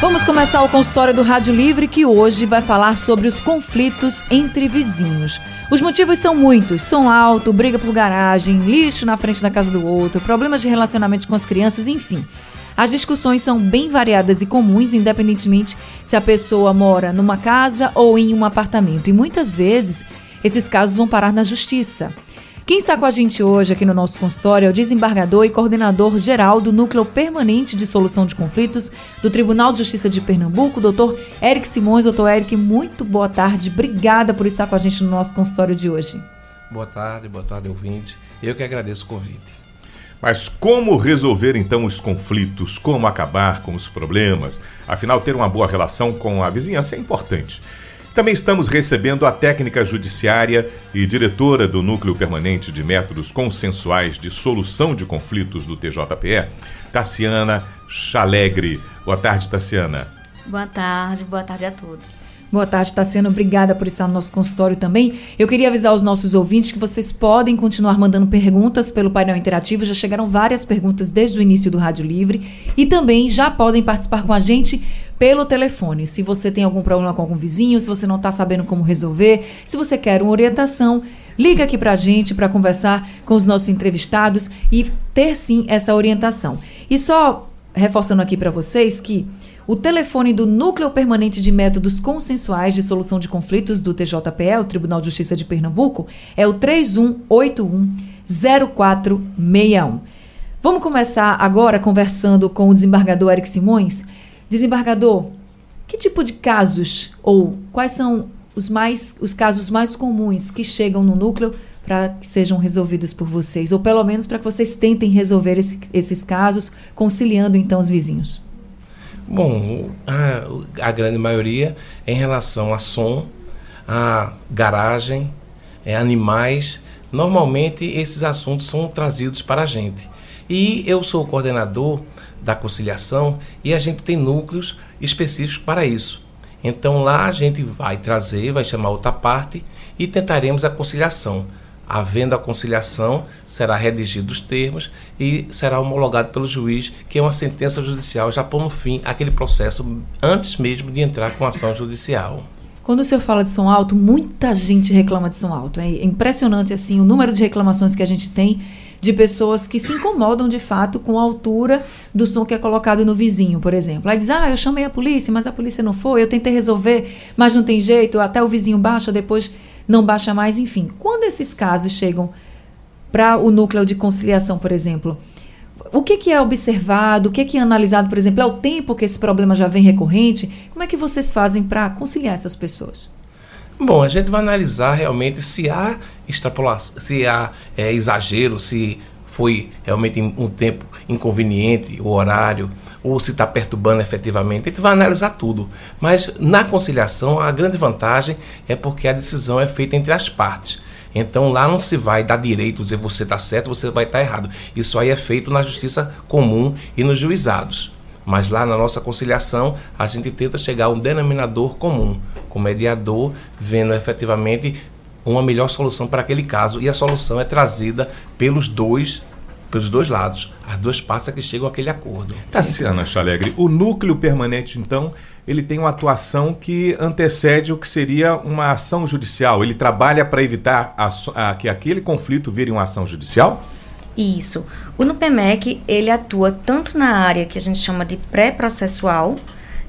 Vamos começar o consultório do Rádio Livre que hoje vai falar sobre os conflitos entre vizinhos. Os motivos são muitos: som alto, briga por garagem, lixo na frente da casa do outro, problemas de relacionamento com as crianças, enfim. As discussões são bem variadas e comuns, independentemente se a pessoa mora numa casa ou em um apartamento. E muitas vezes esses casos vão parar na justiça. Quem está com a gente hoje aqui no nosso consultório é o desembargador e coordenador geral do Núcleo Permanente de Solução de Conflitos do Tribunal de Justiça de Pernambuco, doutor Eric Simões. Doutor Eric, muito boa tarde. Obrigada por estar com a gente no nosso consultório de hoje. Boa tarde, boa tarde, ouvinte. Eu que agradeço o convite. Mas como resolver então os conflitos? Como acabar com os problemas? Afinal, ter uma boa relação com a vizinhança é importante. Também estamos recebendo a técnica judiciária e diretora do Núcleo Permanente de Métodos Consensuais de Solução de Conflitos do TJPE, Tassiana Chalegre. Boa tarde, Tassiana. Boa tarde, boa tarde a todos. Boa tarde, Tassiana. Obrigada por estar no nosso consultório também. Eu queria avisar os nossos ouvintes que vocês podem continuar mandando perguntas pelo painel interativo. Já chegaram várias perguntas desde o início do Rádio Livre. E também já podem participar com a gente pelo telefone. Se você tem algum problema com algum vizinho, se você não está sabendo como resolver, se você quer uma orientação, liga aqui para a gente para conversar com os nossos entrevistados e ter sim essa orientação. E só reforçando aqui para vocês que o telefone do Núcleo Permanente de Métodos Consensuais de Solução de Conflitos do TJPE, o Tribunal de Justiça de Pernambuco, é o 3181 0461. Vamos começar agora conversando com o desembargador Eric Simões. Desembargador, que tipo de casos ou quais são os mais os casos mais comuns que chegam no núcleo para que sejam resolvidos por vocês, ou pelo menos para que vocês tentem resolver esse, esses casos, conciliando então os vizinhos? Bom, a, a grande maioria em relação a som, a garagem, é, animais. Normalmente esses assuntos são trazidos para a gente. E eu sou coordenador da conciliação e a gente tem núcleos específicos para isso. Então lá a gente vai trazer, vai chamar outra parte e tentaremos a conciliação. Havendo a conciliação, será redigido os termos e será homologado pelo juiz, que é uma sentença judicial, já pondo fim àquele processo antes mesmo de entrar com ação judicial. Quando o senhor fala de som alto, muita gente reclama de som alto. É impressionante assim o número de reclamações que a gente tem de pessoas que se incomodam de fato com a altura do som que é colocado no vizinho, por exemplo. Aí diz: "Ah, eu chamei a polícia, mas a polícia não foi, eu tentei resolver, mas não tem jeito, até o vizinho baixa, depois não baixa mais, enfim. Quando esses casos chegam para o núcleo de conciliação, por exemplo, o que, que, é observado, o que, que, é analisado, por exemplo, é o tempo que esse problema já vem recorrente? Como é que vocês fazem para conciliar essas pessoas? Bom, a gente vai analisar realmente se há extrapolação, se há é, exagero, se foi realmente um tempo inconveniente, o horário, ou se está perturbando efetivamente. A gente vai analisar tudo. Mas na conciliação, a grande vantagem é porque a decisão é feita entre as partes. Então lá não se vai dar direito dizer você está certo, você vai estar tá errado. Isso aí é feito na justiça comum e nos juizados. Mas lá na nossa conciliação, a gente tenta chegar a um denominador comum, com o mediador vendo efetivamente uma melhor solução para aquele caso. E a solução é trazida pelos dois pelos dois lados. As duas partes é que chegam àquele acordo. Tassiana Chalegre, o núcleo permanente, então, ele tem uma atuação que antecede o que seria uma ação judicial. Ele trabalha para evitar a, a, que aquele conflito vire uma ação judicial? Isso. O NUPEMEC, ele atua tanto na área que a gente chama de pré-processual,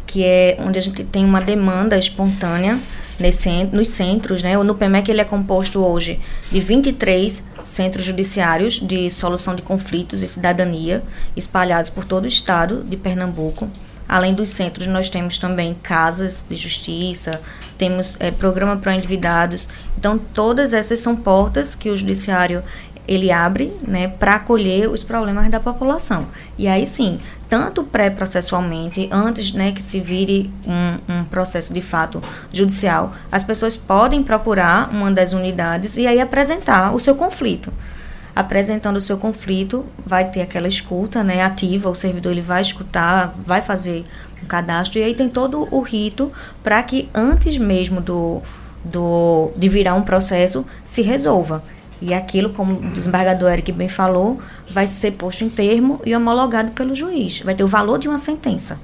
que é onde a gente tem uma demanda espontânea nesse, nos centros, né? O NUPEMEC ele é composto hoje de 23 centros judiciários de solução de conflitos e cidadania espalhados por todo o estado de Pernambuco. Além dos centros, nós temos também casas de justiça, temos é, programa para endividados. Então, todas essas são portas que o judiciário ele abre né, para acolher os problemas da população. E aí sim, tanto pré-processualmente, antes né, que se vire um, um, processo de fato judicial, as pessoas podem procurar uma das unidades e aí apresentar o seu conflito. Apresentando o seu conflito, vai ter aquela escuta né, ativa, o servidor ele vai escutar, vai fazer um cadastro, e aí tem todo o rito para que antes mesmo do, do, de virar um processo se resolva. E aquilo, como o desembargador Eric bem falou, vai ser posto em termo e homologado pelo juiz. Vai ter o valor de uma sentença.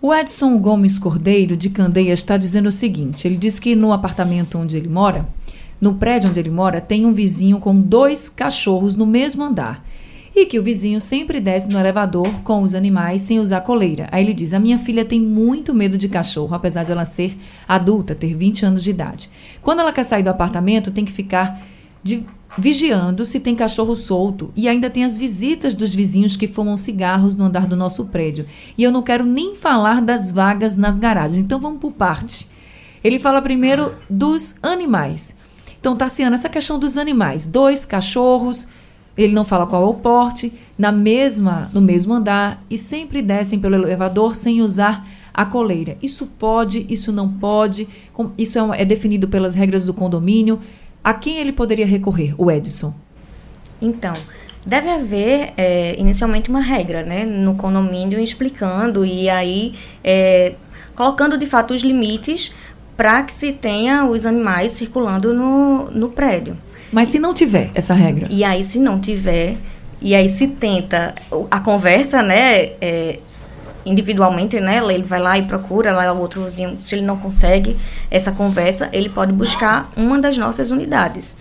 O Edson Gomes Cordeiro, de Candeias, está dizendo o seguinte: ele diz que no apartamento onde ele mora, no prédio onde ele mora, tem um vizinho com dois cachorros no mesmo andar. E que o vizinho sempre desce no elevador com os animais sem usar coleira. Aí ele diz: A minha filha tem muito medo de cachorro, apesar de ela ser adulta, ter 20 anos de idade. Quando ela quer sair do apartamento, tem que ficar de vigiando se tem cachorro solto e ainda tem as visitas dos vizinhos que fumam cigarros no andar do nosso prédio. E eu não quero nem falar das vagas nas garagens. Então vamos por parte. Ele fala primeiro dos animais. Então, Tarciana, essa questão dos animais, dois cachorros, ele não fala qual é o porte, na mesma, no mesmo andar e sempre descem pelo elevador sem usar a coleira. Isso pode, isso não pode, isso é, é definido pelas regras do condomínio. A quem ele poderia recorrer, o Edson? Então, deve haver é, inicialmente uma regra, né, no condomínio explicando e aí é, colocando de fato os limites para que se tenha os animais circulando no, no prédio. Mas se não tiver essa regra? E aí, se não tiver, e aí se tenta a conversa, né, é, individualmente, né? Ele vai lá e procura lá o outro vizinho. Se ele não consegue essa conversa, ele pode buscar uma das nossas unidades.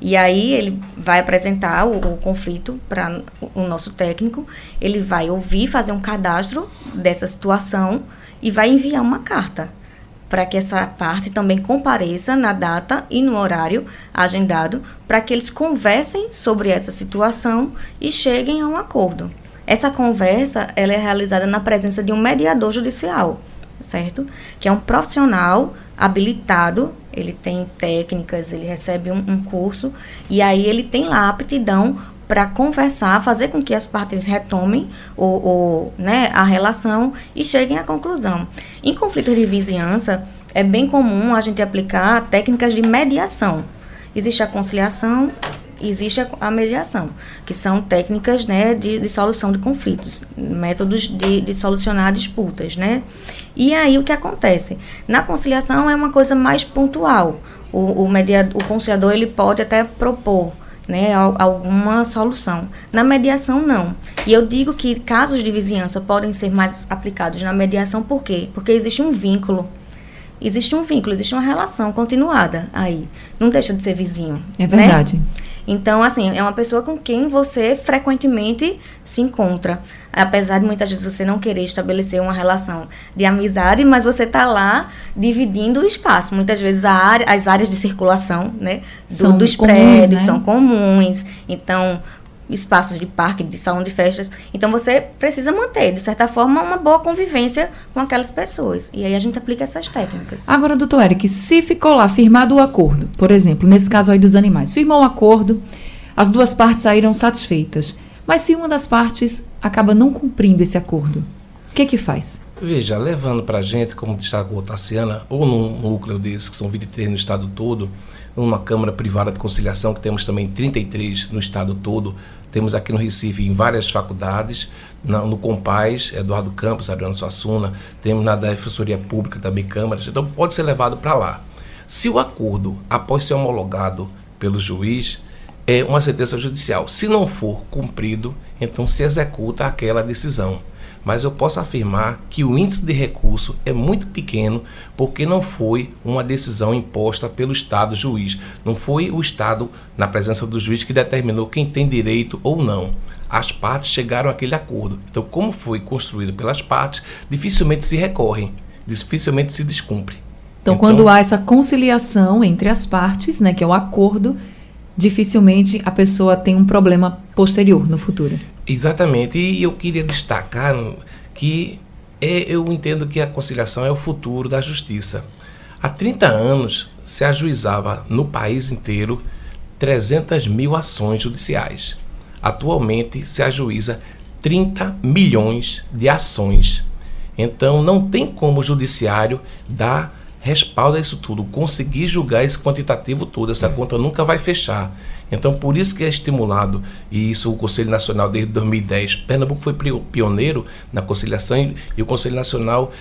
E aí ele vai apresentar o, o conflito para o nosso técnico, ele vai ouvir, fazer um cadastro dessa situação e vai enviar uma carta para que essa parte também compareça na data e no horário agendado, para que eles conversem sobre essa situação e cheguem a um acordo. Essa conversa ela é realizada na presença de um mediador judicial, certo? Que é um profissional habilitado, ele tem técnicas, ele recebe um, um curso e aí ele tem lá aptidão para conversar, fazer com que as partes retomem o, o, né, a relação e cheguem à conclusão. Em conflitos de vizinhança, é bem comum a gente aplicar técnicas de mediação. Existe a conciliação existe a, mediação, que são técnicas né, de, de solução de conflitos, métodos de, de solucionar disputas. Né? E aí o que acontece? Na conciliação é uma coisa mais pontual. O, o, mediador, o conciliador ele pode até propor né, alguma solução. Na mediação, não. E eu digo que casos de vizinhança podem ser mais aplicados na mediação, por quê? Porque existe um vínculo. Existe um vínculo, existe uma relação continuada aí. Não deixa de ser vizinho. É verdade. Né? Então, assim, é uma pessoa com quem você frequentemente se encontra. Apesar de muitas vezes você não querer estabelecer uma relação de amizade, mas você está lá dividindo o espaço. Muitas vezes área, as áreas de circulação né, do, dos comuns, prédios né? são comuns. Então, espaços de parque, de salão de festas. Então você precisa manter, de certa forma, uma boa convivência com aquelas pessoas. E aí a gente aplica essas técnicas. Agora, doutor Eric, se ficou lá firmado o acordo, por exemplo, nesse caso aí dos animais, firmou o acordo, as duas partes saíram satisfeitas. Mas se uma das partes acaba não cumprindo esse acordo, o que que faz? Veja, levando para a gente, como destacou a Tassiana, ou num núcleo desses, que são 23 no estado todo, numa Câmara Privada de Conciliação, que temos também 33 no estado todo, temos aqui no Recife em várias faculdades, na, no Compaz, Eduardo Campos, Adriano Suassuna, temos na Defensoria Pública também câmaras, então pode ser levado para lá. Se o acordo, após ser homologado pelo juiz, é uma sentença judicial. Se não for cumprido, então se executa aquela decisão mas eu posso afirmar que o índice de recurso é muito pequeno porque não foi uma decisão imposta pelo Estado juiz. Não foi o Estado, na presença do juiz, que determinou quem tem direito ou não. As partes chegaram àquele acordo. Então, como foi construído pelas partes, dificilmente se recorrem, dificilmente se descumpre. Então, então quando há essa conciliação entre as partes, né, que é o acordo, dificilmente a pessoa tem um problema posterior no futuro. Exatamente. E eu queria destacar que é, eu entendo que a conciliação é o futuro da justiça. Há 30 anos se ajuizava no país inteiro 300 mil ações judiciais. Atualmente se ajuiza 30 milhões de ações. Então não tem como o judiciário dar respaldo a isso tudo, conseguir julgar esse quantitativo todo, essa conta nunca vai fechar. Então, por isso que é estimulado, e isso o Conselho Nacional desde 2010. Pernambuco foi pioneiro na conciliação e, o Conselho Nacional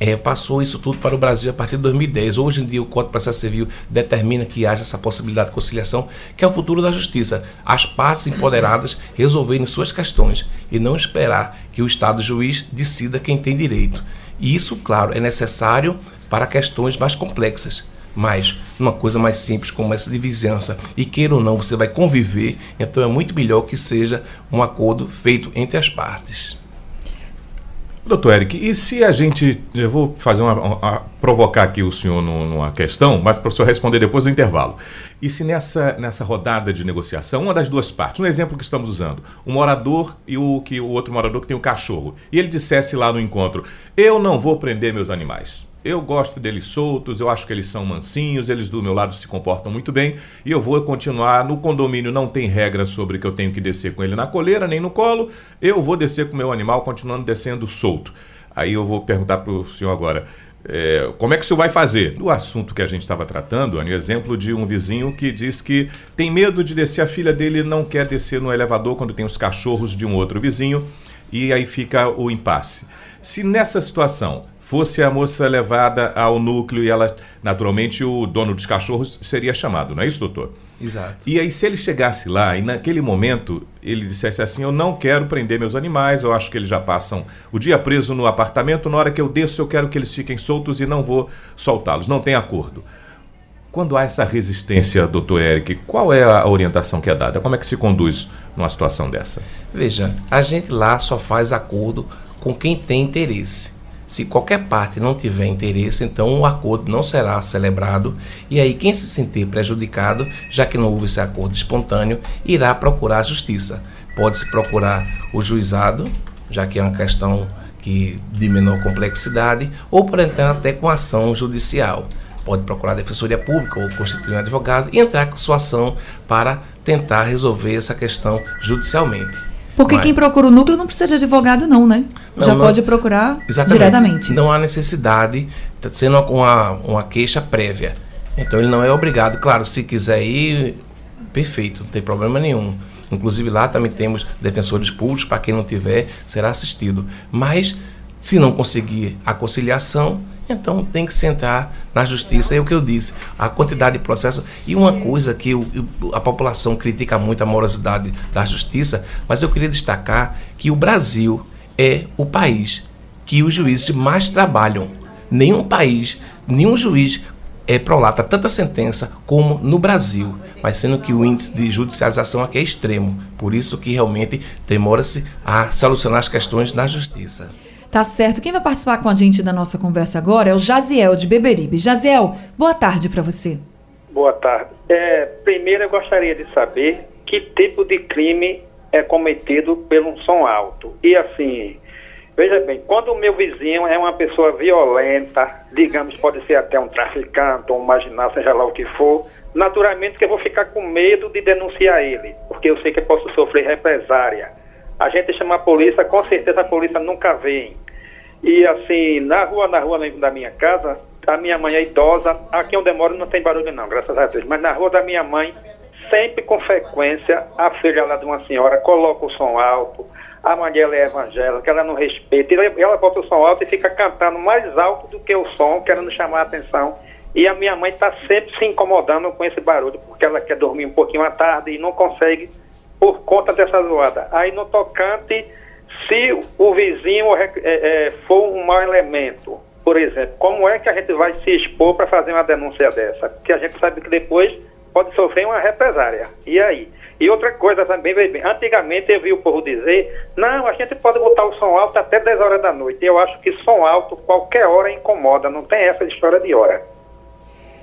é, passou isso tudo para o Brasil a partir de 2010. Hoje em dia, o Código de Processo Civil determina que haja essa possibilidade de conciliação, que é o futuro da justiça. As partes empoderadas resolverem suas questões e não esperar que o Estado juiz decida quem tem direito. E isso, claro, é necessário para questões mais complexas. Mas uma coisa mais simples como essa de vizinhança, e queira ou não, você vai conviver, então é muito melhor que seja um acordo feito entre as partes. Doutor Eric, e se a gente. Eu vou fazer uma, uma provocar aqui o senhor numa questão, mas para o senhor responder depois do intervalo. E se nessa, nessa rodada de negociação, uma das duas partes, um exemplo que estamos usando, o morador e o, que, o outro morador que tem o cachorro, e ele dissesse lá no encontro: Eu não vou prender meus animais. Eu gosto deles soltos, eu acho que eles são mansinhos, eles do meu lado se comportam muito bem e eu vou continuar. No condomínio não tem regra sobre que eu tenho que descer com ele na coleira nem no colo, eu vou descer com o meu animal continuando descendo solto. Aí eu vou perguntar para o senhor agora. É, como é que o senhor vai fazer? No assunto que a gente estava tratando, o exemplo de um vizinho que diz que tem medo de descer, a filha dele não quer descer no elevador quando tem os cachorros de um outro vizinho, e aí fica o impasse. Se nessa situação fosse a moça levada ao núcleo e ela, naturalmente, o dono dos cachorros seria chamado, não é isso, doutor? Exato. E aí, se ele chegasse lá e naquele momento ele dissesse assim: Eu não quero prender meus animais, eu acho que eles já passam o dia preso no apartamento, na hora que eu desço, eu quero que eles fiquem soltos e não vou soltá-los, não tem acordo. Quando há essa resistência, doutor Eric, qual é a orientação que é dada? Como é que se conduz numa situação dessa? Veja, a gente lá só faz acordo com quem tem interesse. Se qualquer parte não tiver interesse, então o acordo não será celebrado e aí quem se sentir prejudicado, já que não houve esse acordo espontâneo, irá procurar a justiça. Pode-se procurar o juizado, já que é uma questão que de menor complexidade, ou por entrar até com ação judicial. Pode procurar a Defensoria Pública ou constituir um advogado e entrar com sua ação para tentar resolver essa questão judicialmente. Porque Mas... quem procura o núcleo não precisa de advogado, não, né? Não, Já não, pode procurar exatamente. diretamente. Não há necessidade, tá sendo uma, uma queixa prévia. Então ele não é obrigado. Claro, se quiser ir, perfeito, não tem problema nenhum. Inclusive lá também temos defensores públicos, para quem não tiver, será assistido. Mas se não conseguir a conciliação, então tem que sentar na justiça. É o que eu disse, a quantidade de processos. E uma coisa que a população critica muito a morosidade da justiça, mas eu queria destacar que o Brasil é o país que os juízes mais trabalham. Nenhum país, nenhum juiz é, prolata tanta sentença como no Brasil, mas sendo que o índice de judicialização aqui é extremo. Por isso que realmente demora-se a solucionar as questões na justiça. Tá certo. Quem vai participar com a gente da nossa conversa agora é o Jaziel de Beberibe. Jaziel, boa tarde para você. Boa tarde. É, primeiro eu gostaria de saber que tipo de crime é cometido pelo som alto. E assim, veja bem, quando o meu vizinho é uma pessoa violenta, digamos, pode ser até um traficante, ou um marginal, seja lá o que for, naturalmente que eu vou ficar com medo de denunciar ele, porque eu sei que eu posso sofrer represária a gente chama a polícia, com certeza a polícia nunca vem. E assim, na rua, na rua da minha casa, a minha mãe é idosa, aqui onde eu moro não tem barulho não, graças a Deus, mas na rua da minha mãe, sempre com frequência, a filha lá de uma senhora coloca o som alto, a mãe dela é evangélica, ela não respeita, e ela bota o som alto e fica cantando mais alto do que o som, querendo chamar a atenção. E a minha mãe está sempre se incomodando com esse barulho, porque ela quer dormir um pouquinho à tarde e não consegue por conta dessa zoada. Aí no tocante, se o vizinho é, é, for um mau elemento, por exemplo, como é que a gente vai se expor para fazer uma denúncia dessa? Porque a gente sabe que depois pode sofrer uma represária. E aí? E outra coisa também, bem, antigamente eu vi o povo dizer, não, a gente pode botar o som alto até 10 horas da noite. Eu acho que som alto qualquer hora incomoda, não tem essa história de hora.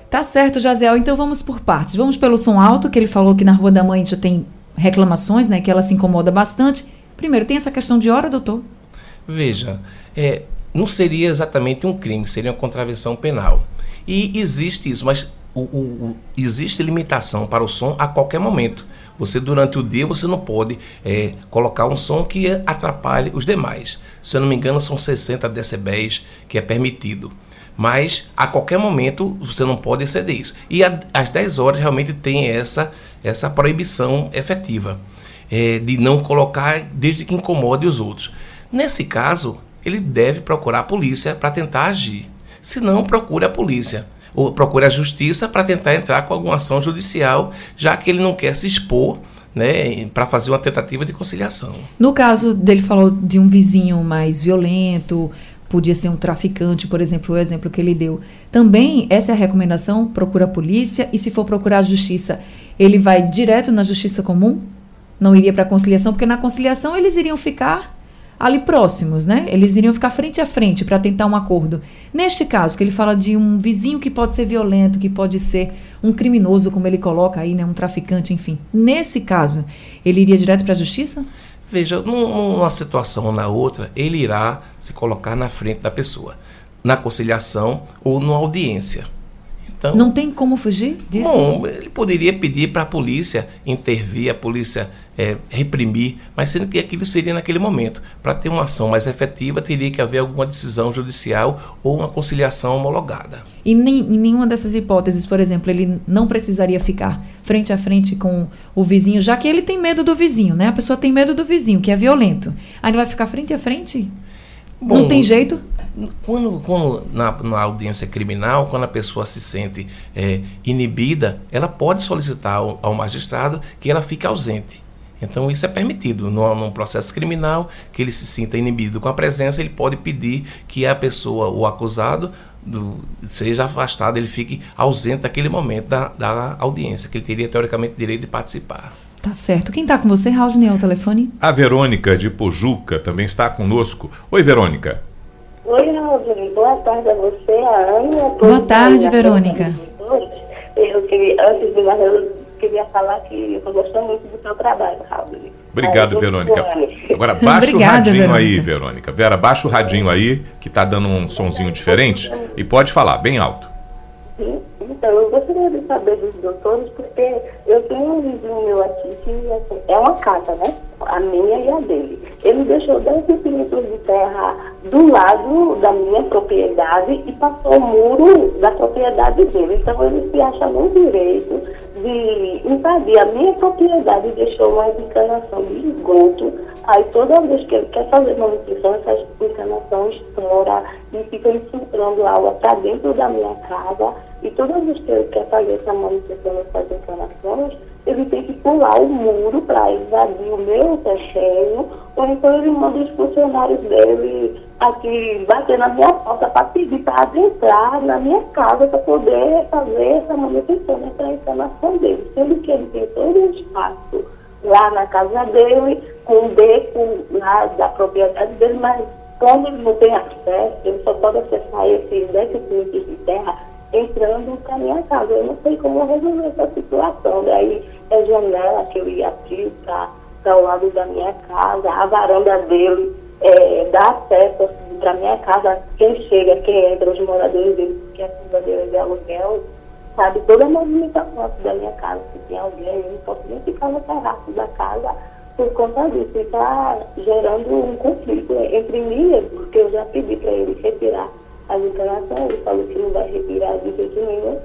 Tá certo, Jaziel. Então vamos por partes. Vamos pelo som alto, que ele falou que na Rua da Mãe já tem reclamações, né, que ela se incomoda bastante. Primeiro, tem essa questão de hora, doutor? Veja, é, não seria exatamente um crime, seria uma contravenção penal. E existe isso, mas o, o, o, existe limitação para o som a qualquer momento. Você, durante o dia, você não pode é, colocar um som que atrapalhe os demais. Se eu não me engano, são 60 decibéis que é permitido. Mas, a qualquer momento, você não pode exceder isso. E a, às 10 horas, realmente tem essa, essa proibição efetiva. É, de não colocar desde que incomode os outros. Nesse caso, ele deve procurar a polícia para tentar agir. Se não, procure a polícia ou procure a justiça para tentar entrar com alguma ação judicial, já que ele não quer se expor né, para fazer uma tentativa de conciliação. No caso dele falou de um vizinho mais violento, podia ser um traficante, por exemplo, o exemplo que ele deu. Também essa é a recomendação, procura a polícia e se for procurar a justiça, ele vai direto na justiça comum? Não iria para a conciliação, porque na conciliação eles iriam ficar ali próximos, né? Eles iriam ficar frente a frente para tentar um acordo. Neste caso, que ele fala de um vizinho que pode ser violento, que pode ser um criminoso, como ele coloca aí, né? Um traficante, enfim. Nesse caso, ele iria direto para a justiça? Veja, numa situação ou na outra, ele irá se colocar na frente da pessoa, na conciliação ou numa audiência. Então, não tem como fugir disso? Bom, ele poderia pedir para a polícia intervir, a polícia é, reprimir, mas sendo que aquilo seria naquele momento. Para ter uma ação mais efetiva, teria que haver alguma decisão judicial ou uma conciliação homologada. E nem, em nenhuma dessas hipóteses, por exemplo, ele não precisaria ficar frente a frente com o vizinho, já que ele tem medo do vizinho, né? A pessoa tem medo do vizinho, que é violento. Aí ele vai ficar frente a frente? Bom, não tem jeito? Quando, quando na, na, audiência criminal, quando a pessoa se sente é, inibida, ela pode solicitar ao, ao, magistrado que ela fique ausente. Então isso é permitido. No, num processo criminal, que ele se sinta inibido com a presença, ele pode pedir que a pessoa, o acusado, do, seja afastado, ele fique ausente naquele momento da, da audiência, que ele teria teoricamente direito de participar. Tá certo. Quem está com você, Raul, ao telefone? A Verônica de Pojuca também está conosco. Oi, Verônica. Oi, Raul. Boa tarde a você, a Ana. Boa tarde, Verônica. Eu queria, antes de mais, eu queria falar que eu estou gostando muito do seu trabalho, Raul. Obrigado, Verônica. Agora, baixa Obrigada, o radinho Verônica. aí, Verônica. Vera, baixa o radinho aí, que está dando um sonzinho diferente. E pode falar, bem alto. Sim. Então, eu gostaria de saber dos doutores, porque eu tenho um vizinho meu aqui que assim, é uma casa, né? A minha e a dele. Ele deixou 10 centímetros de terra do lado da minha propriedade e passou o muro da propriedade dele. Então, ele se acha no direito de invadir a minha propriedade e deixou uma encanação de esgoto. Aí toda vez que ele quer fazer manutenção, essa encanação estoura e fica infiltrando água para dentro da minha casa. E toda vez que ele quer fazer essa manutenção nessas encanações, ele tem que pular o muro para invadir o meu terreno, ou então ele manda os funcionários dele aqui bater na minha porta para pedir para adentrar na minha casa para poder fazer essa manutenção nessa instalação dele. Sendo que ele tem todo um espaço lá na casa dele, com um beco lá da propriedade dele, mas como ele não tem acesso, ele só pode acessar esses 10 centímetros de terra entrando para minha casa. Eu não sei como resolver essa situação. Daí é janela que eu ia abrir para o lado da minha casa, a varanda dele é, dá acesso assim, para minha casa, quem chega, quem entra, os moradores dele, a casa dele é de aluguel, sabe, toda a movimentação da minha casa, se tem alguém, eu não posso nem ficar no terraço da casa por conta disso. Está gerando um conflito entre mim e ele, porque eu já pedi para ele retirar as instalações, ele falou que não vai retirar de jeito nenhum.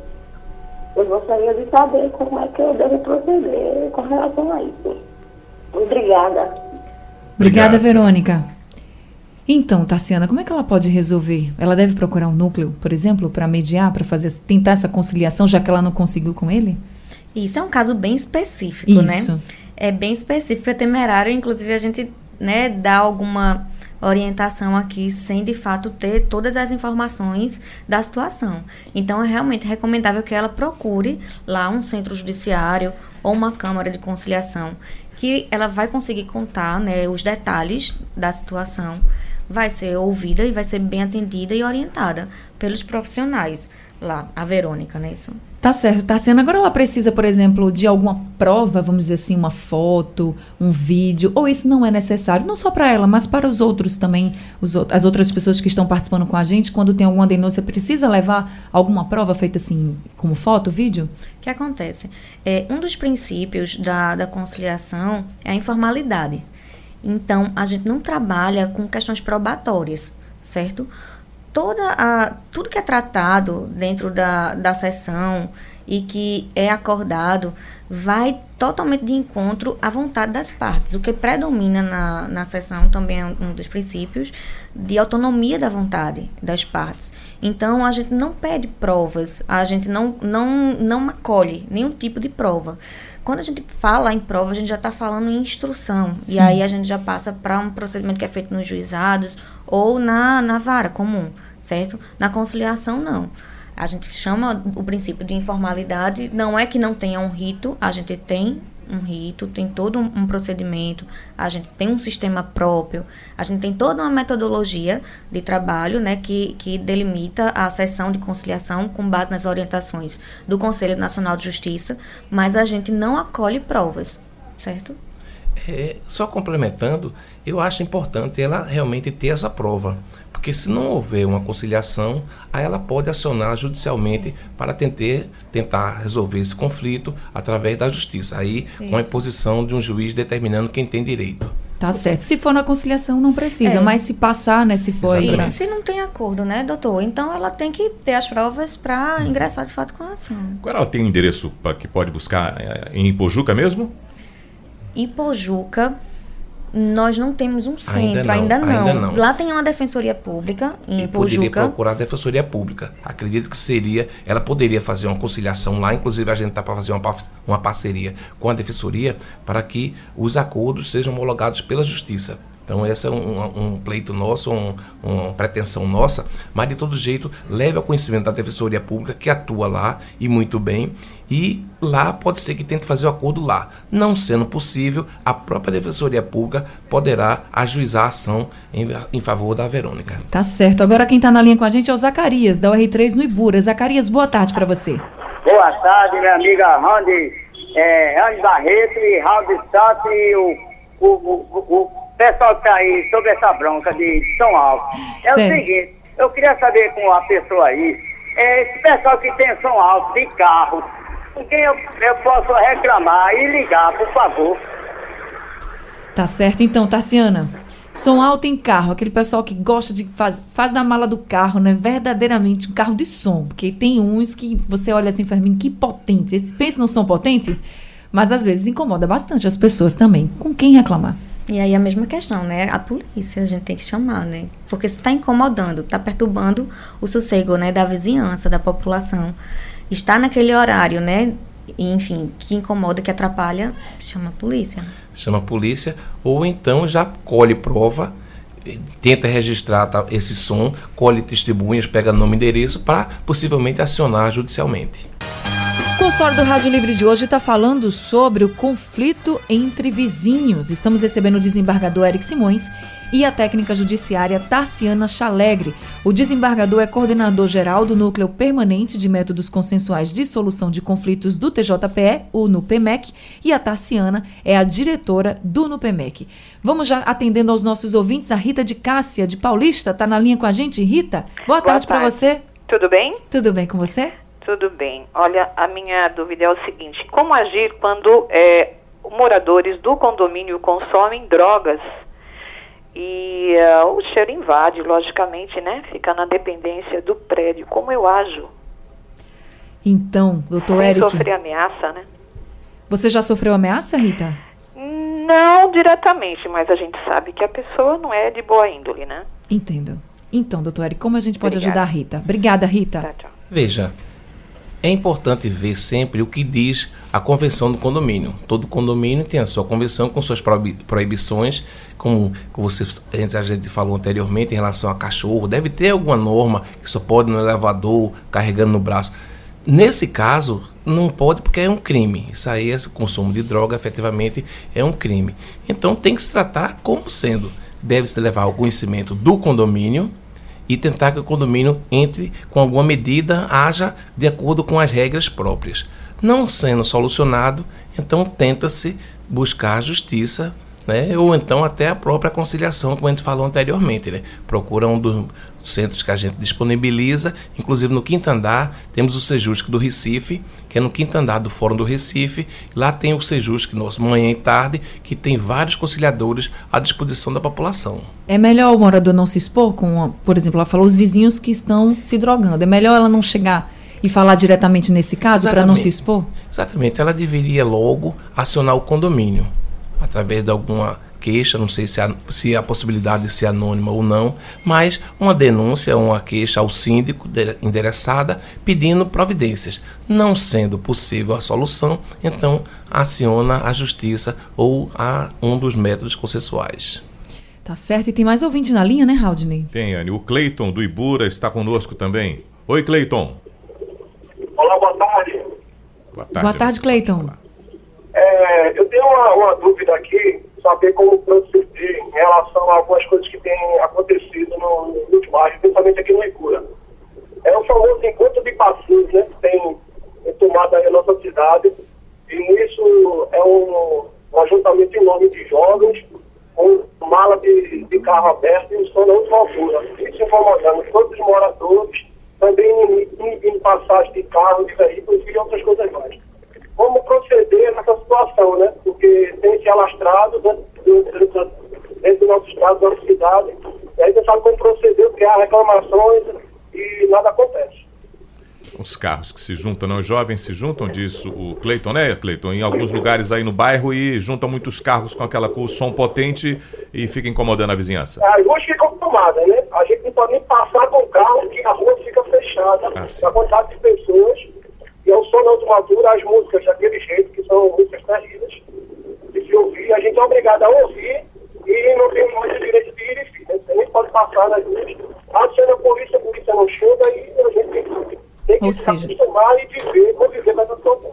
Eu gostaria de saber como é que eu devo proceder com relação a isso. Obrigada. Obrigada, Verônica. Então, Tassiana, como é que ela pode resolver? Ela deve procurar um núcleo, por exemplo, para mediar, para fazer tentar essa conciliação, já que ela não conseguiu com ele? Isso é um caso bem específico, Isso. né? É bem específico, é temerário, inclusive a gente, né, dá alguma orientação aqui sem de fato ter todas as informações da situação. Então é realmente recomendável que ela procure lá um centro judiciário ou uma câmara de conciliação que ela vai conseguir contar né, os detalhes da situação vai ser ouvida e vai ser bem atendida e orientada pelos profissionais lá, a Verônica, né? Isso. Tá certo, Tassiana. Agora ela precisa, por exemplo, de alguma prova, vamos dizer assim, uma foto, um vídeo, ou isso não é necessário, não só para ela, mas para os outros também, os, as outras pessoas que estão participando com a gente, quando tem alguma denúncia, precisa levar alguma prova feita assim, como foto, vídeo? O que acontece? É, um dos princípios da, da conciliação é a informalidade. Então, a gente não trabalha com questões probatórias, certo? Toda a, tudo que é tratado dentro da, da sessão e que é acordado vai totalmente de encontro à vontade das partes. O que predomina na, na sessão também é um dos princípios de autonomia da vontade das partes. Então, a gente não pede provas, a gente não, não, não acolhe nenhum tipo de prova. Quando a gente fala em prova, a gente já está falando em instrução. Sim. E aí a gente já passa para um procedimento que é feito nos juizados ou na, na vara comum, certo? Na conciliação, não. A gente chama o princípio de informalidade, não é que não tenha um rito, a gente tem um rito, tem todo um, um, procedimento, a gente tem um sistema próprio, a gente tem toda uma metodologia de trabalho né, que, que delimita a sessão de conciliação com base nas orientações do Conselho Nacional de Justiça, mas a gente não acolhe provas, certo? É, só complementando, eu acho importante ela realmente ter essa prova. Porque se não houver uma conciliação, aí ela pode acionar judicialmente para tentar, tentar resolver esse conflito através da justiça. Aí, Isso. com a imposição de um juiz determinando quem tem direito. Tá certo. Se for na conciliação, não precisa, é. mas se passar, né, se for... Isso, se não tem acordo, né, doutor? Então, ela tem que ter as provas para hum. ingressar de fato com a ação. Agora ela tem um endereço pra, que pode buscar é, em Ipojuca mesmo? Ipojuca, nós não temos um centro, ainda não. Ainda não. Lá tem uma defensoria pública em e Pojuca. poderia procurar a defensoria pública. Acredito que seria, ela poderia fazer uma conciliação lá, inclusive a gente está para fazer uma, uma parceria com a defensoria para que os acordos sejam homologados pela justiça. Então, esse é um, um pleito nosso, um, uma pretensão nossa, mas de todo jeito, leve ao conhecimento da Defensoria Pública, que atua lá e muito bem, e lá pode ser que tente fazer o acordo lá. Não sendo possível, a própria Defensoria Pública poderá ajuizar a ação em, em favor da Verônica. Tá certo. Agora quem está na linha com a gente é o Zacarias, da UR3 no Ibura. Zacarias, boa tarde para você. Boa tarde, minha amiga Randy, é, Randy Barreto e Raul Santos e o, o, o, o pessoal que está aí sobre essa bronca de São Alto. É certo. o seguinte, eu queria saber com a pessoa aí, é, esse pessoal que tem São Alto de carro, com quem eu, eu posso reclamar e ligar, por favor. Tá certo então, Tarciana. Som alto em carro, aquele pessoal que gosta de faz, faz da mala do carro, né? Verdadeiramente um carro de som. Porque tem uns que você olha assim, Fermin, que potente. Pensa no som potente, mas às vezes incomoda bastante as pessoas também. Com quem reclamar? E aí a mesma questão, né? A polícia a gente tem que chamar, né? Porque se está incomodando, está perturbando o sossego, né, da vizinhança, da população, está naquele horário, né? enfim, que incomoda, que atrapalha, chama a polícia. Chama a polícia, ou então já colhe prova, tenta registrar tá, esse som, colhe testemunhas, pega nome e endereço para possivelmente acionar judicialmente. O consultório do Rádio Livre de hoje está falando sobre o conflito entre vizinhos. Estamos recebendo o desembargador Eric Simões e a técnica judiciária Tarciana Chalegre. O desembargador é coordenador geral do Núcleo Permanente de Métodos Consensuais de Solução de Conflitos do TJPE, o NUPEMEC, e a Tarciana é a diretora do NUPEMEC. Vamos já atendendo aos nossos ouvintes. A Rita de Cássia, de Paulista, está na linha com a gente. Rita, boa, boa tarde, tarde. para você. Tudo bem? Tudo bem com você? Tudo bem. Olha, a minha dúvida é o seguinte: como agir quando é, moradores do condomínio consomem drogas e uh, o cheiro invade, logicamente, né? Fica na dependência do prédio. Como eu ajo? Então, doutor Sem Eric. sofrer ameaça, né? Você já sofreu ameaça, Rita? Não diretamente, mas a gente sabe que a pessoa não é de boa índole, né? Entendo. Então, doutor Eric, como a gente pode Obrigada. ajudar a Rita? Obrigada, Rita. Tá, tchau. Veja, é importante ver sempre o que diz a convenção do condomínio. Todo condomínio tem a sua convenção com suas proibições, como, você, a gente falou anteriormente em relação a cachorro. Deve ter alguma norma que só pode no elevador, carregando no braço. Nesse caso, não pode porque é um crime. Isso aí, esse consumo de droga, efetivamente, é um crime. Então tem que se tratar como sendo deve-se levar ao conhecimento do condomínio e tentar que o condomínio entre com alguma medida, haja de acordo com as regras próprias. Não sendo solucionado, então tenta-se buscar a justiça né? ou então até a própria conciliação, como a gente falou anteriormente. Né? Procura um dos centros que a gente disponibiliza, inclusive no quinto andar, temos o Sejusc do Recife, que é no quinto andar do Fórum do Recife. Lá tem o Sejusc nosso, manhã e tarde, que tem vários conciliadores à disposição da população. É melhor o morador não se expor com, por exemplo, ela falou os vizinhos que estão se drogando. É melhor ela não chegar e falar diretamente nesse caso para não se expor? Exatamente. Ela deveria logo acionar o condomínio através de alguma queixa, não sei se há, se há possibilidade de ser anônima ou não, mas uma denúncia, uma queixa ao síndico de, endereçada pedindo providências. Não sendo possível a solução, então aciona a justiça ou a um dos métodos processuais. Tá certo, e tem mais ouvinte na linha, né, Raudney? Tem, Anne. O Cleiton do Ibura está conosco também. Oi, Cleiton. Olá, boa tarde. Boa tarde, boa tarde Cleiton. É, eu tenho uma, uma, dúvida aqui, saber como proceder em relação a algumas coisas que têm acontecido no, nos bairros, principalmente aqui no Icura. É o famoso encontro de pacientes, né, que tem, tomado aí a nossa cidade, e nisso é um, um ajuntamento enorme de jovens, com mala de, de carro aberto e um som última altura. Isso incomodando todos os moradores, também inibindo passagem de carro, de veículos e outras coisas mais como proceder nessa situação, né? Porque tem se alastrado dentro, dentro, dentro do nosso estado, da nossa cidade, e aí você sabe como proceder, criar reclamações e nada acontece. Os carros que se juntam, não, os jovens se juntam, diz o Cleiton, né, Cleiton? Em alguns lugares aí no bairro e juntam muitos carros com aquela com o som potente e fica incomodando a vizinhança. As ruas ficam tomadas, né? A gente não pode nem passar com o carro, porque a rua fica fechada. Ah, a quantidade de pessoas eu sou na última altura as músicas daquele jeito, que são músicas terríveis, de se ouvir, a gente é obrigado a ouvir e não tem muito direito de ir e A gente pode passar nas ruas, aciona a polícia, a polícia não chega e a gente tem que, tem que se acostumar e viver, conviver nessa situação.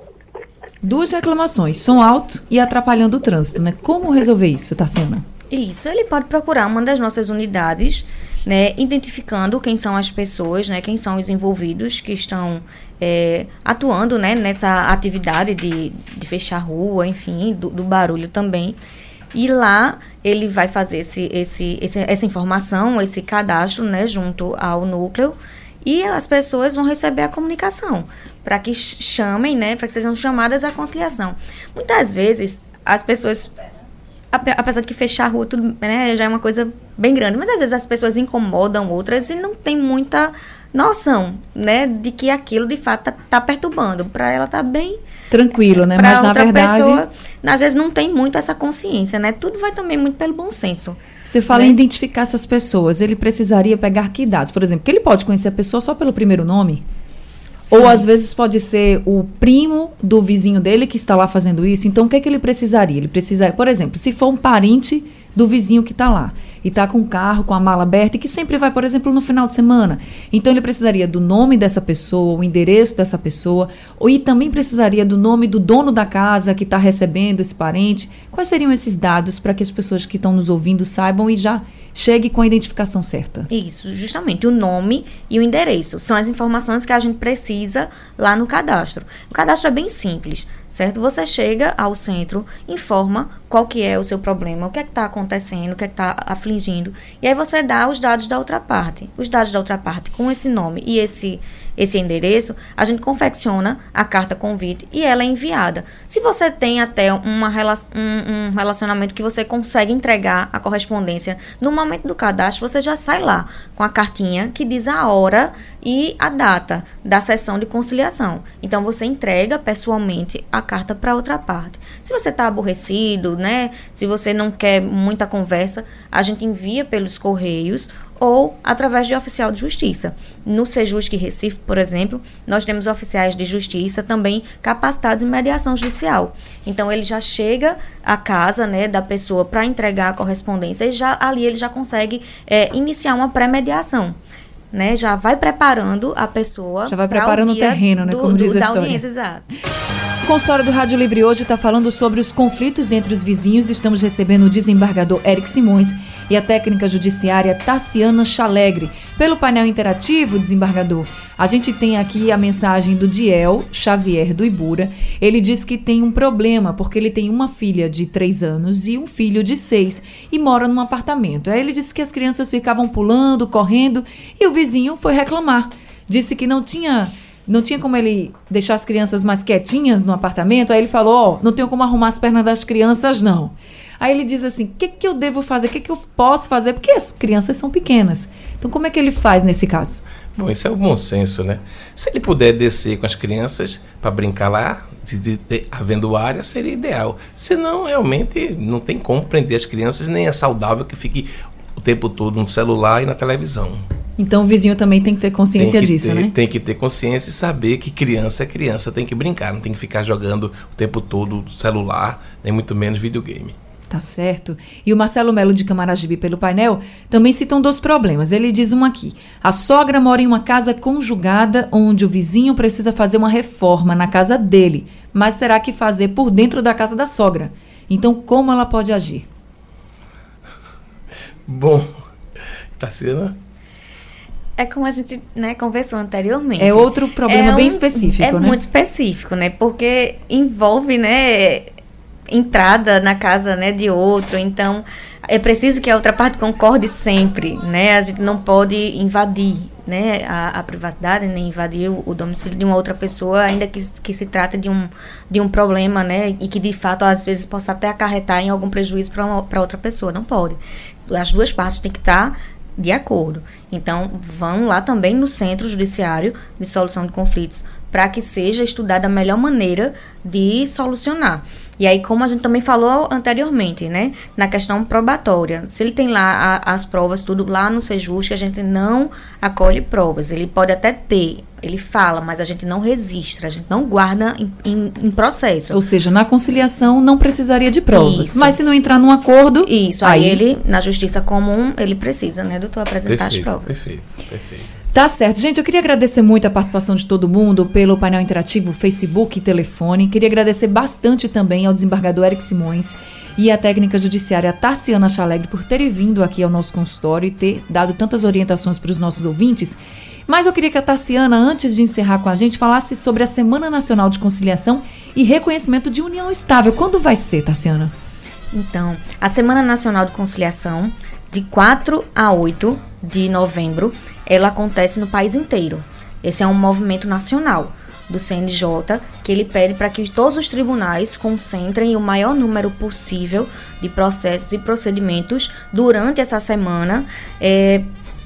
Duas reclamações, som alto e atrapalhando o trânsito, né? Como resolver isso, Tassiana? Isso, ele pode procurar uma das nossas unidades, né, identificando quem são as pessoas, né, quem são os envolvidos que estão é, atuando né, nessa atividade de, de fechar rua, enfim, do, do, barulho também. E lá ele vai fazer esse, esse, esse, essa informação, esse cadastro né, junto ao núcleo e as pessoas vão receber a comunicação para que chamem, né, para que sejam chamadas à conciliação. Muitas vezes as pessoas apesar de que fechar a rua tudo, né, já é uma coisa bem grande, mas às vezes as pessoas incomodam outras e não tem muita noção, né, de que aquilo de fato tá, tá perturbando. Para ela tá bem tranquilo, né? Mas na verdade, pessoa, às vezes não tem muito essa consciência, né? Tudo vai também muito pelo bom senso. Você fala né? em identificar essas pessoas, ele precisaria pegar que dados? Por exemplo, que ele pode conhecer a pessoa só pelo primeiro nome? Sim. Ou às vezes pode ser o primo do vizinho dele que está lá fazendo isso. Então, o que é que ele precisaria? Ele precisaria, por exemplo, se for um parente do vizinho que está lá e está com o carro, com a mala aberta e que sempre vai, por exemplo, no final de semana. Então ele precisaria do nome dessa pessoa, o endereço dessa pessoa, e também precisaria do nome do dono da casa que está recebendo esse parente. Quais seriam esses dados para que as pessoas que estão nos ouvindo saibam e já chegue com a identificação certa. Isso, justamente. O nome e o endereço são as informações que a gente precisa lá no cadastro. O cadastro é bem simples certo? Você chega ao centro, informa qual que é o seu problema, o que é que está acontecendo, o que é que está afligindo, e aí você dá os dados da outra parte. Os dados da outra parte com esse nome e esse esse endereço, a gente confecciona a carta convite e ela é enviada. Se você tem até uma, um, um relacionamento que você consegue entregar a correspondência no momento do cadastro, você já sai lá com a cartinha que diz a hora e a data da sessão de conciliação. Então você entrega pessoalmente a carta para outra parte. Se você está aborrecido, né? Se você não quer muita conversa, a gente envia pelos correios ou através de oficial de justiça. No Sejusc Recife, por exemplo, nós temos oficiais de justiça também capacitados em mediação judicial. Então ele já chega à casa, né, da pessoa para entregar a correspondência e já ali ele já consegue é, iniciar uma pré-mediação. Né, já vai preparando a pessoa. Já vai preparando o, o terreno, né? Do, como do, diz a história. audiência, exato. consultório do Rádio Livre hoje está falando sobre os conflitos entre os vizinhos. Estamos recebendo o desembargador Eric Simões e a técnica judiciária Tassiana Chalegre. Pelo painel interativo, desembargador, a gente tem aqui a mensagem do Diel Xavier do Ibura. Ele diz que tem um problema porque ele tem uma filha de 3 anos e um filho de 6 e mora num apartamento. Aí ele disse que as crianças ficavam pulando, correndo e o vizinho foi reclamar. Disse que não tinha não tinha como ele deixar as crianças mais quietinhas no apartamento. Aí ele falou: oh, não tenho como arrumar as pernas das crianças, não. Aí ele diz assim: o que, que eu devo fazer? O que, que eu posso fazer? Porque as crianças são pequenas. Então, como é que ele faz nesse caso? Bom, isso é o bom senso, né? Se ele puder descer com as crianças para brincar lá, de, de, de, havendo área, seria ideal. Senão, realmente, não tem como prender as crianças, nem é saudável que fique o tempo todo no celular e na televisão. Então o vizinho também tem que ter consciência que disso, ter, né? Tem que ter consciência e saber que criança é criança, tem que brincar, não tem que ficar jogando o tempo todo celular, nem muito menos videogame. Tá certo. E o Marcelo Melo de Camaragibe pelo painel também citam dois problemas. Ele diz um aqui: a sogra mora em uma casa conjugada onde o vizinho precisa fazer uma reforma na casa dele, mas terá que fazer por dentro da casa da sogra. Então, como ela pode agir? Bom, tá sendo é como a gente né, conversou anteriormente. É outro problema é bem específico, é né? muito específico, né? Porque envolve, né, entrada na casa, né, de outro. Então, é preciso que a outra parte concorde sempre, né? A gente não pode invadir, né, a, a privacidade, nem invadir o, o, domicílio de uma outra pessoa, ainda que, que se trate de um, de um problema, né, e que de fato às vezes possa até acarretar em algum prejuízo para outra pessoa. Não pode. As duas partes têm que estar de acordo. Então, vão lá também no Centro Judiciário de Solução de Conflitos para que seja estudada a melhor maneira de solucionar. E aí, como a gente também falou anteriormente, né? Na questão probatória. Se ele tem lá a, as provas, tudo lá no Sejus, que a gente não acolhe provas. Ele pode até ter, ele fala, mas a gente não registra, a gente não guarda em, em, em processo. Ou seja, na conciliação não precisaria de provas. Isso. Mas se não entrar num acordo. Isso, aí, aí ele, na justiça comum, ele precisa, né, doutor, apresentar perfeito, as provas. Perfeito, perfeito. Tá certo. Gente, eu queria agradecer muito a participação de todo mundo pelo painel interativo, Facebook e telefone. Queria agradecer bastante também ao desembargador Eric Simões e à técnica judiciária Tarciana Chalegre por terem vindo aqui ao nosso consultório e ter dado tantas orientações para os nossos ouvintes. Mas eu queria que a Tarciana, antes de encerrar com a gente, falasse sobre a Semana Nacional de Conciliação e Reconhecimento de União Estável. Quando vai ser, Tarciana? Então, a Semana Nacional de Conciliação, de 4 a 8 de novembro, ela acontece no país inteiro. Esse é um movimento nacional do CNJ que ele pede para que todos os tribunais concentrem o maior número possível de processos e procedimentos durante essa semana. É,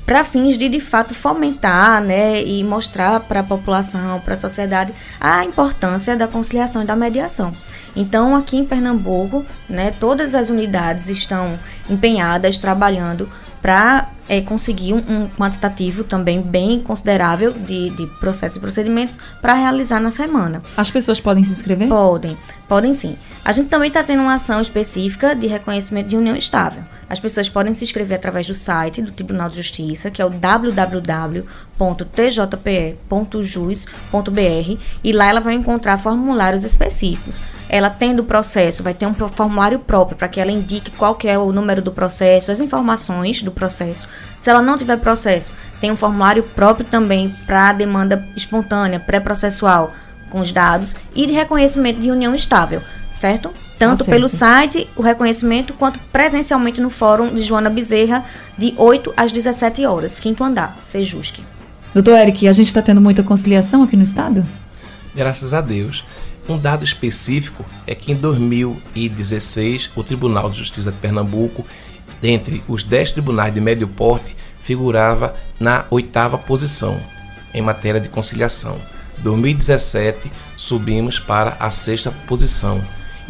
para fins de de fato fomentar né, e mostrar para a população, para a sociedade, a importância da conciliação e da mediação. Então, aqui em Pernambuco, né, todas as unidades estão empenhadas, trabalhando para é, conseguir um, um, quantitativo também bem considerável de, de processos e procedimentos para realizar na semana. As pessoas podem se inscrever? Podem, podem sim. A gente também está tendo uma ação específica de reconhecimento de união estável. As pessoas podem se inscrever através do site do Tribunal de Justiça, que é o www.tjpe.jus.br, e lá ela vai encontrar formulários específicos. Ela tendo o processo, vai ter um formulário próprio para que ela indique qual que é o número do processo, as informações do processo. Se ela não tiver processo, tem um formulário próprio também para demanda espontânea, pré-processual, com os dados e de reconhecimento de união estável, certo? Tanto tá pelo site, o reconhecimento, quanto presencialmente no fórum de Joana Bezerra, de 8 às 17 horas, quinto andar, Sejusque. Doutor Eric, a gente está tendo muita conciliação aqui no estado? Graças a Deus. Um dado específico é que em 2016, o Tribunal de Justiça de Pernambuco, dentre os 10 tribunais de médio porte, figurava na oitava posição em matéria de conciliação. 2017, subimos para a sexta posição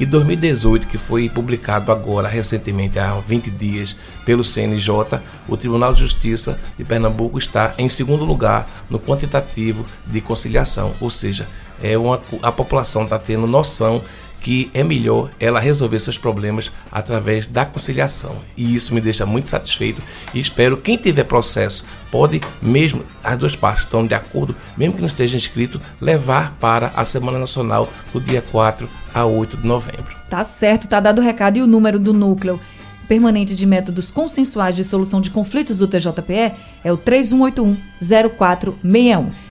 e 2018, que foi publicado agora recentemente, há 20 dias, pelo CNJ, o Tribunal de Justiça de Pernambuco está em segundo lugar no quantitativo de conciliação, ou seja, é uma, a população está tendo noção que é melhor ela resolver seus problemas através da conciliação. E isso me deixa muito satisfeito e espero quem tiver processo pode mesmo as duas partes estão de acordo, mesmo que não esteja inscrito, levar para a Semana Nacional do dia 4 a 8 de novembro. Tá certo, tá dado o recado e o número do núcleo permanente de métodos consensuais de solução de conflitos do TJPE é o 3181 0461.